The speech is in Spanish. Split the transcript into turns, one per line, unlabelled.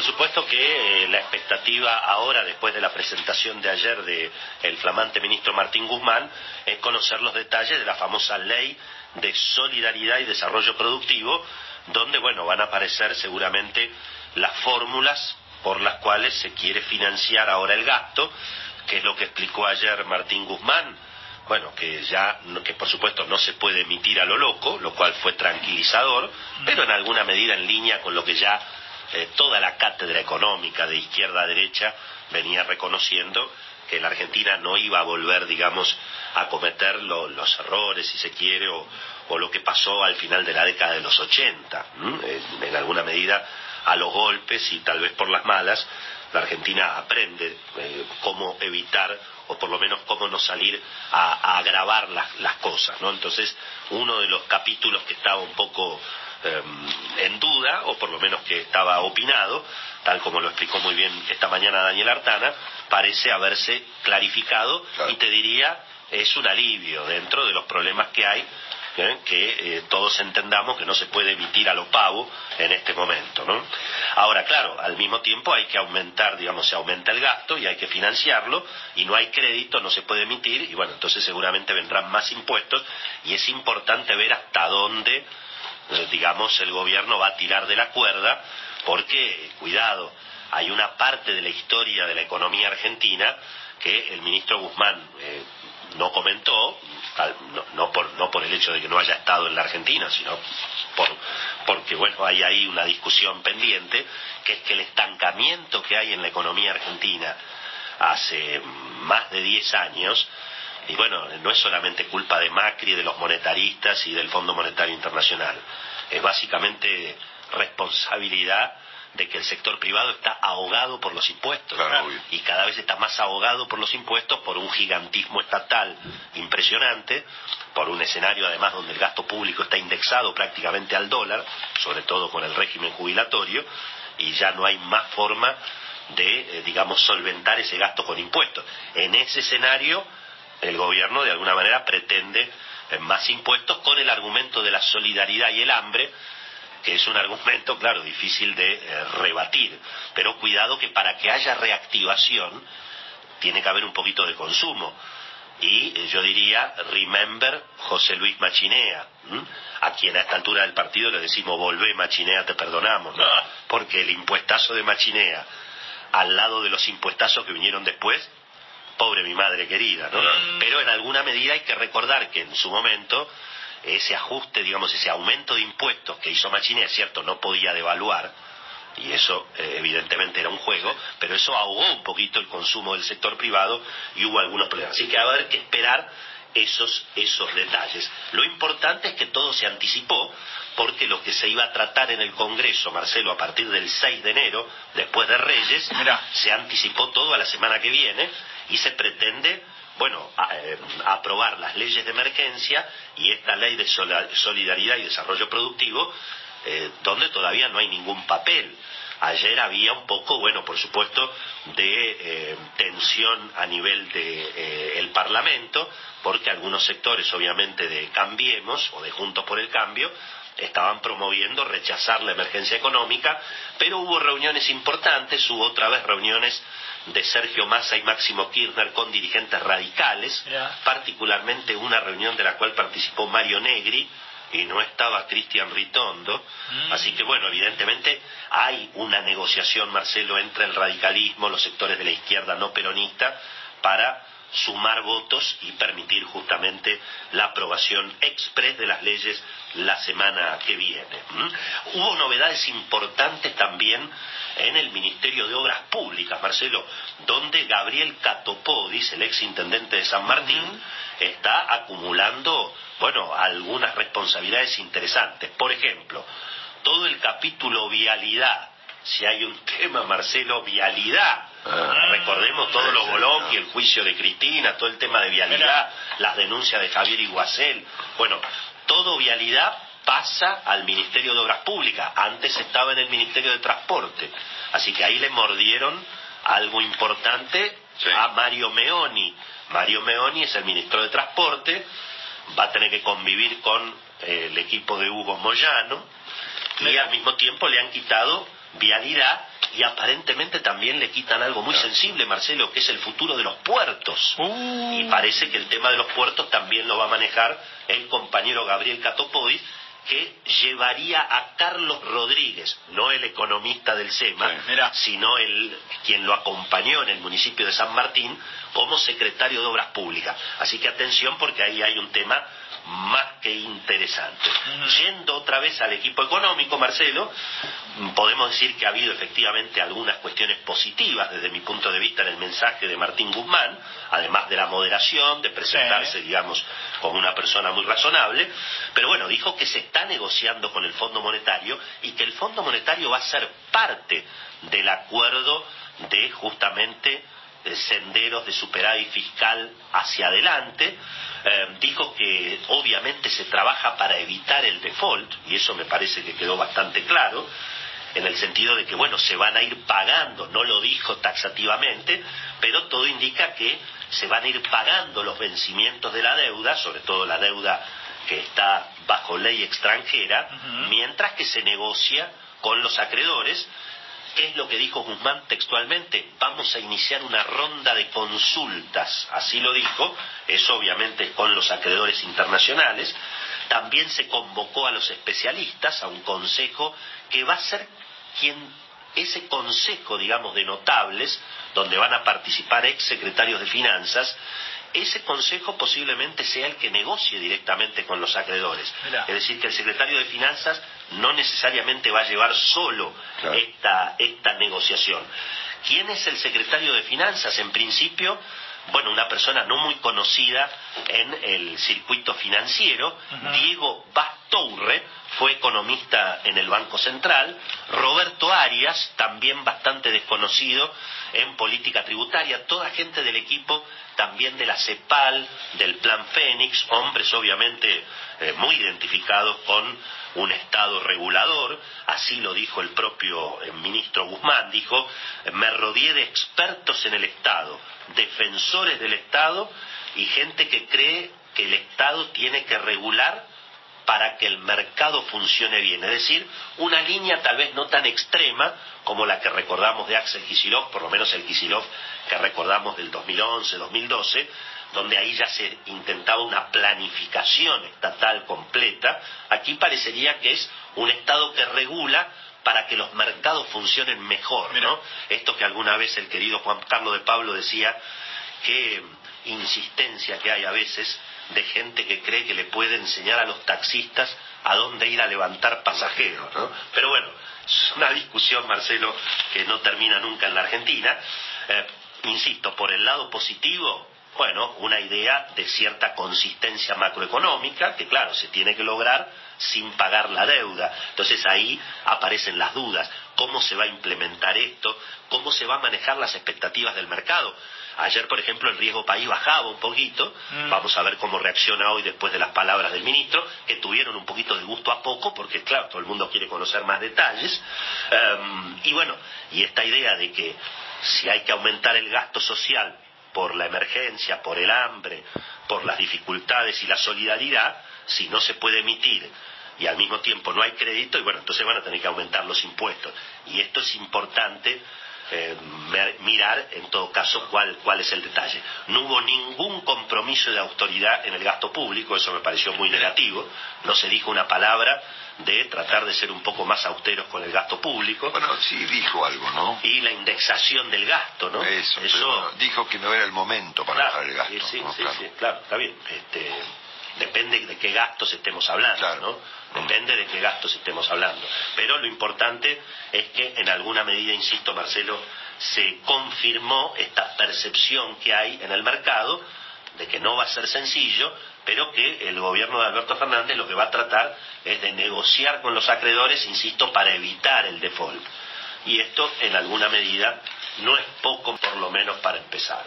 por supuesto que eh, la expectativa ahora, después de la presentación de ayer del el flamante ministro Martín Guzmán, es conocer los detalles de la famosa ley de solidaridad y desarrollo productivo, donde, bueno, van a aparecer seguramente las fórmulas por las cuales se quiere financiar ahora el gasto, que es lo que explicó ayer Martín Guzmán, bueno, que ya, que por supuesto no se puede emitir a lo loco, lo cual fue tranquilizador, pero en alguna medida en línea con lo que ya eh, toda la cátedra económica de izquierda a derecha venía reconociendo que la Argentina no iba a volver, digamos, a cometer los errores, si se quiere, o, lo que pasó al final de la década de los 80, en alguna medida a los golpes y tal vez por las malas, la Argentina aprende eh, cómo evitar o por lo menos cómo no salir a, agravar las, cosas, ¿no? Entonces, uno de los capítulos que estaba un poco em, en duda, o por lo menos que estaba opinado, tal como lo explicó muy bien esta mañana Daniel Artana, parece haberse clarificado y te diría es un alivio dentro de los problemas que hay ¿eh? que eh, todos entendamos que no se puede emitir a lo pavo en este momento. ¿no? Ahora, claro, al mismo tiempo hay que aumentar, digamos, se aumenta el gasto y hay que financiarlo y no hay crédito, no se puede emitir y bueno, entonces seguramente vendrán más impuestos y es importante ver hasta dónde, digamos, el gobierno va a tirar de la cuerda porque, cuidado, hay una parte de la historia de la economía argentina que el ministro Guzmán no comentó, no, por, no por el hecho de que no haya estado en la Argentina, sino por, porque bueno, hay ahí una discusión pendiente, que es que el estancamiento que hay en la economía argentina hace más de 10 años, y bueno, no es solamente culpa de Macri, de los monetaristas y del Fondo Monetario Internacional, es básicamente responsabilidad de que el sector privado está ahogado por los impuestos y cada vez está más ahogado por los impuestos por un gigantismo estatal impresionante, por un escenario además donde el gasto público está indexado prácticamente al dólar, sobre todo con el régimen jubilatorio, y ya no hay más forma de, eh, digamos, solventar ese gasto con impuestos. En ese escenario, el gobierno de alguna manera pretende eh, más impuestos con el argumento de la solidaridad y el hambre, que es un argumento, claro, difícil de eh, rebatir, pero cuidado que para que haya reactivación tiene que haber un poquito de consumo. Y eh, yo diría, remember José Luis Machinea, a quien a esta altura del partido le decimos, volvé Machinea, te perdonamos, ¿no? Ah. porque el impuestazo de Machinea, al lado de los impuestazos que vinieron después, pobre mi madre querida, ¿no? Pero en alguna medida hay que recordar que en su momento ese ajuste, digamos, ese aumento de impuestos que hizo Machinea, es cierto, no podía devaluar, y eso eh, evidentemente era un juego, pero eso ahogó un poquito el consumo del sector privado y hubo algunos problemas. Así que va a haber que esperar esos, esos detalles. Lo importante es que todo se anticipó, porque lo que se iba a tratar en el Congreso, Marcelo, a partir del 6 de enero, después de Reyes, se anticipó todo a la semana que viene y se pretende bueno, eh, aprobar las leyes de emergencia y esta ley de solidaridad y desarrollo productivo, eh, donde todavía no hay ningún papel. Ayer había un poco, bueno, por supuesto, de eh, tensión a nivel el Parlamento, porque algunos sectores, obviamente, de Cambiemos o de Juntos por el Cambio, estaban promoviendo rechazar la emergencia económica, pero hubo reuniones importantes, hubo otra vez reuniones de Sergio Massa y Máximo Kirchner con dirigentes radicales, particularmente una reunión de la cual participó Mario Negri y no estaba Cristian Ritondo. Mm. Así que bueno, evidentemente hay una negociación, Marcelo, entre el radicalismo, los sectores de la izquierda no peronista, para sumar votos y permitir justamente la aprobación express de las leyes la semana que viene. Hubo novedades importantes también en el Ministerio de Obras Públicas, Marcelo, donde Gabriel Catopodis, el ex intendente de San Martín, está acumulando, bueno, algunas responsabilidades interesantes. Por ejemplo, todo el capítulo vialidad, si hay un tema, Marcelo, vialidad, Ah. Recordemos todos los bolón y el juicio de Cristina, todo el tema de vialidad, las denuncias de Javier Iguacel. Bueno, todo vialidad pasa al Ministerio de Obras Públicas. Antes estaba en el Ministerio de Transporte. Así que ahí le mordieron algo importante a Mario Meoni. Mario Meoni es el ministro de Transporte, va a tener que convivir con eh, el equipo de Hugo Moyano y al mismo tiempo le han quitado vialidad y aparentemente también le quitan algo muy sensible, Marcelo, que es el futuro de los puertos.
Uh.
Y parece que el tema de los puertos también lo va a manejar el compañero Gabriel Catopodis, que llevaría a Carlos Rodríguez, no el economista del SEMA,
Sí,
sino el quien lo acompañó en el municipio de San Martín como secretario de Obras Públicas. Así que atención porque ahí hay un tema más que interesante. Yendo otra vez al equipo económico, Marcelo, podemos decir que ha habido efectivamente algunas cuestiones positivas desde mi punto de vista en el mensaje de Martín Guzmán, además de la moderación, de presentarse,
Sí.
digamos, como una persona muy razonable, pero bueno, dijo que se está negociando con el Fondo Monetario y que el Fondo Monetario va a ser parte del acuerdo de justamente eh, senderos de superávit fiscal hacia adelante. Eh, dijo que obviamente se trabaja para evitar el default, y eso me parece que quedó bastante claro, en el sentido de que, bueno, se van a ir pagando, no lo dijo taxativamente, pero todo indica que se van a ir pagando los vencimientos de la deuda, sobre todo la deuda que está bajo ley extranjera, mientras que se negocia con los acreedores. ¿Qué es lo que dijo Guzmán textualmente? Vamos a iniciar una ronda de consultas, así lo dijo, eso obviamente es con los acreedores internacionales. También se convocó a los especialistas, a un consejo que va a ser quien, ese consejo, digamos, de notables, donde van a participar ex secretarios de finanzas, ese consejo posiblemente sea el que negocie directamente con los acreedores.
Mirá.
Es decir, que el secretario de finanzas no necesariamente va a llevar solo
Claro.
esta, esta negociación. ¿Quién es el secretario de finanzas? En principio, bueno, una persona no muy conocida en el circuito financiero, Diego Bastourre, fue economista en el Banco Central, Roberto Arias, también bastante desconocido en política tributaria, toda gente del equipo también de la CEPAL, del Plan Fénix, hombres obviamente eh, muy identificados con un Estado regulador, así lo dijo el propio eh, ministro Guzmán, dijo, me rodeé de expertos en el Estado, defensores del Estado y gente que cree que el Estado tiene que regular para que el mercado funcione bien. Es decir, una línea tal vez no tan extrema como la que recordamos de Axel Kicillof, por lo menos el Kicillof que recordamos del 2011-2012, donde ahí ya se intentaba una planificación estatal completa. Aquí parecería que es un Estado que regula para que los mercados funcionen mejor, ¿no? Esto que alguna vez el querido Juan Carlos de Pablo decía, qué insistencia que hay a veces de gente que cree que le puede enseñar a los taxistas a dónde ir a levantar pasajeros, ¿no? Pero bueno, es una discusión, Marcelo, que no termina nunca en la Argentina. Eh, insisto, por el lado positivo, bueno, una idea de cierta consistencia macroeconómica, que claro, se tiene que lograr sin pagar la deuda. Entonces ahí aparecen las dudas. ¿Cómo se va a implementar esto? ¿Cómo se va a manejar las expectativas del mercado? Ayer, por ejemplo, el riesgo país bajaba un poquito. Vamos a ver cómo reacciona hoy después de las palabras del ministro, que tuvieron un poquito de gusto a poco, porque claro, todo el mundo quiere conocer más detalles. Em, y bueno, y esta idea de que si hay que aumentar el gasto social por la emergencia, por el hambre, por las dificultades y la solidaridad, si no se puede emitir y al mismo tiempo no hay crédito, y bueno, entonces van a tener que aumentar los impuestos. Y esto es importante eh, mirar en todo caso cuál, cuál es el detalle. No hubo ningún compromiso de autoridad en el gasto público, eso me pareció muy negativo, no se dijo una palabra de tratar de ser un poco más austeros con el gasto público
Bueno, sí dijo algo, ¿no?
y la indexación del gasto, ¿no?
Eso, pero bueno, dijo que no era el momento para
Claro,
bajar el gasto.
sí, sí,
¿no?
sí,
Claro.
sí, claro, está bien. Este, depende de qué gastos estemos hablando,
Claro.
¿no? Depende de qué gastos estemos hablando. Pero lo importante es que en alguna medida, insisto, Marcelo, se confirmó esta percepción que hay en el mercado de que no va a ser sencillo, pero que el gobierno de Alberto Fernández lo que va a tratar es de negociar con los acreedores, insisto, para evitar el default. Y esto, en alguna medida, no es poco, por lo menos para empezar.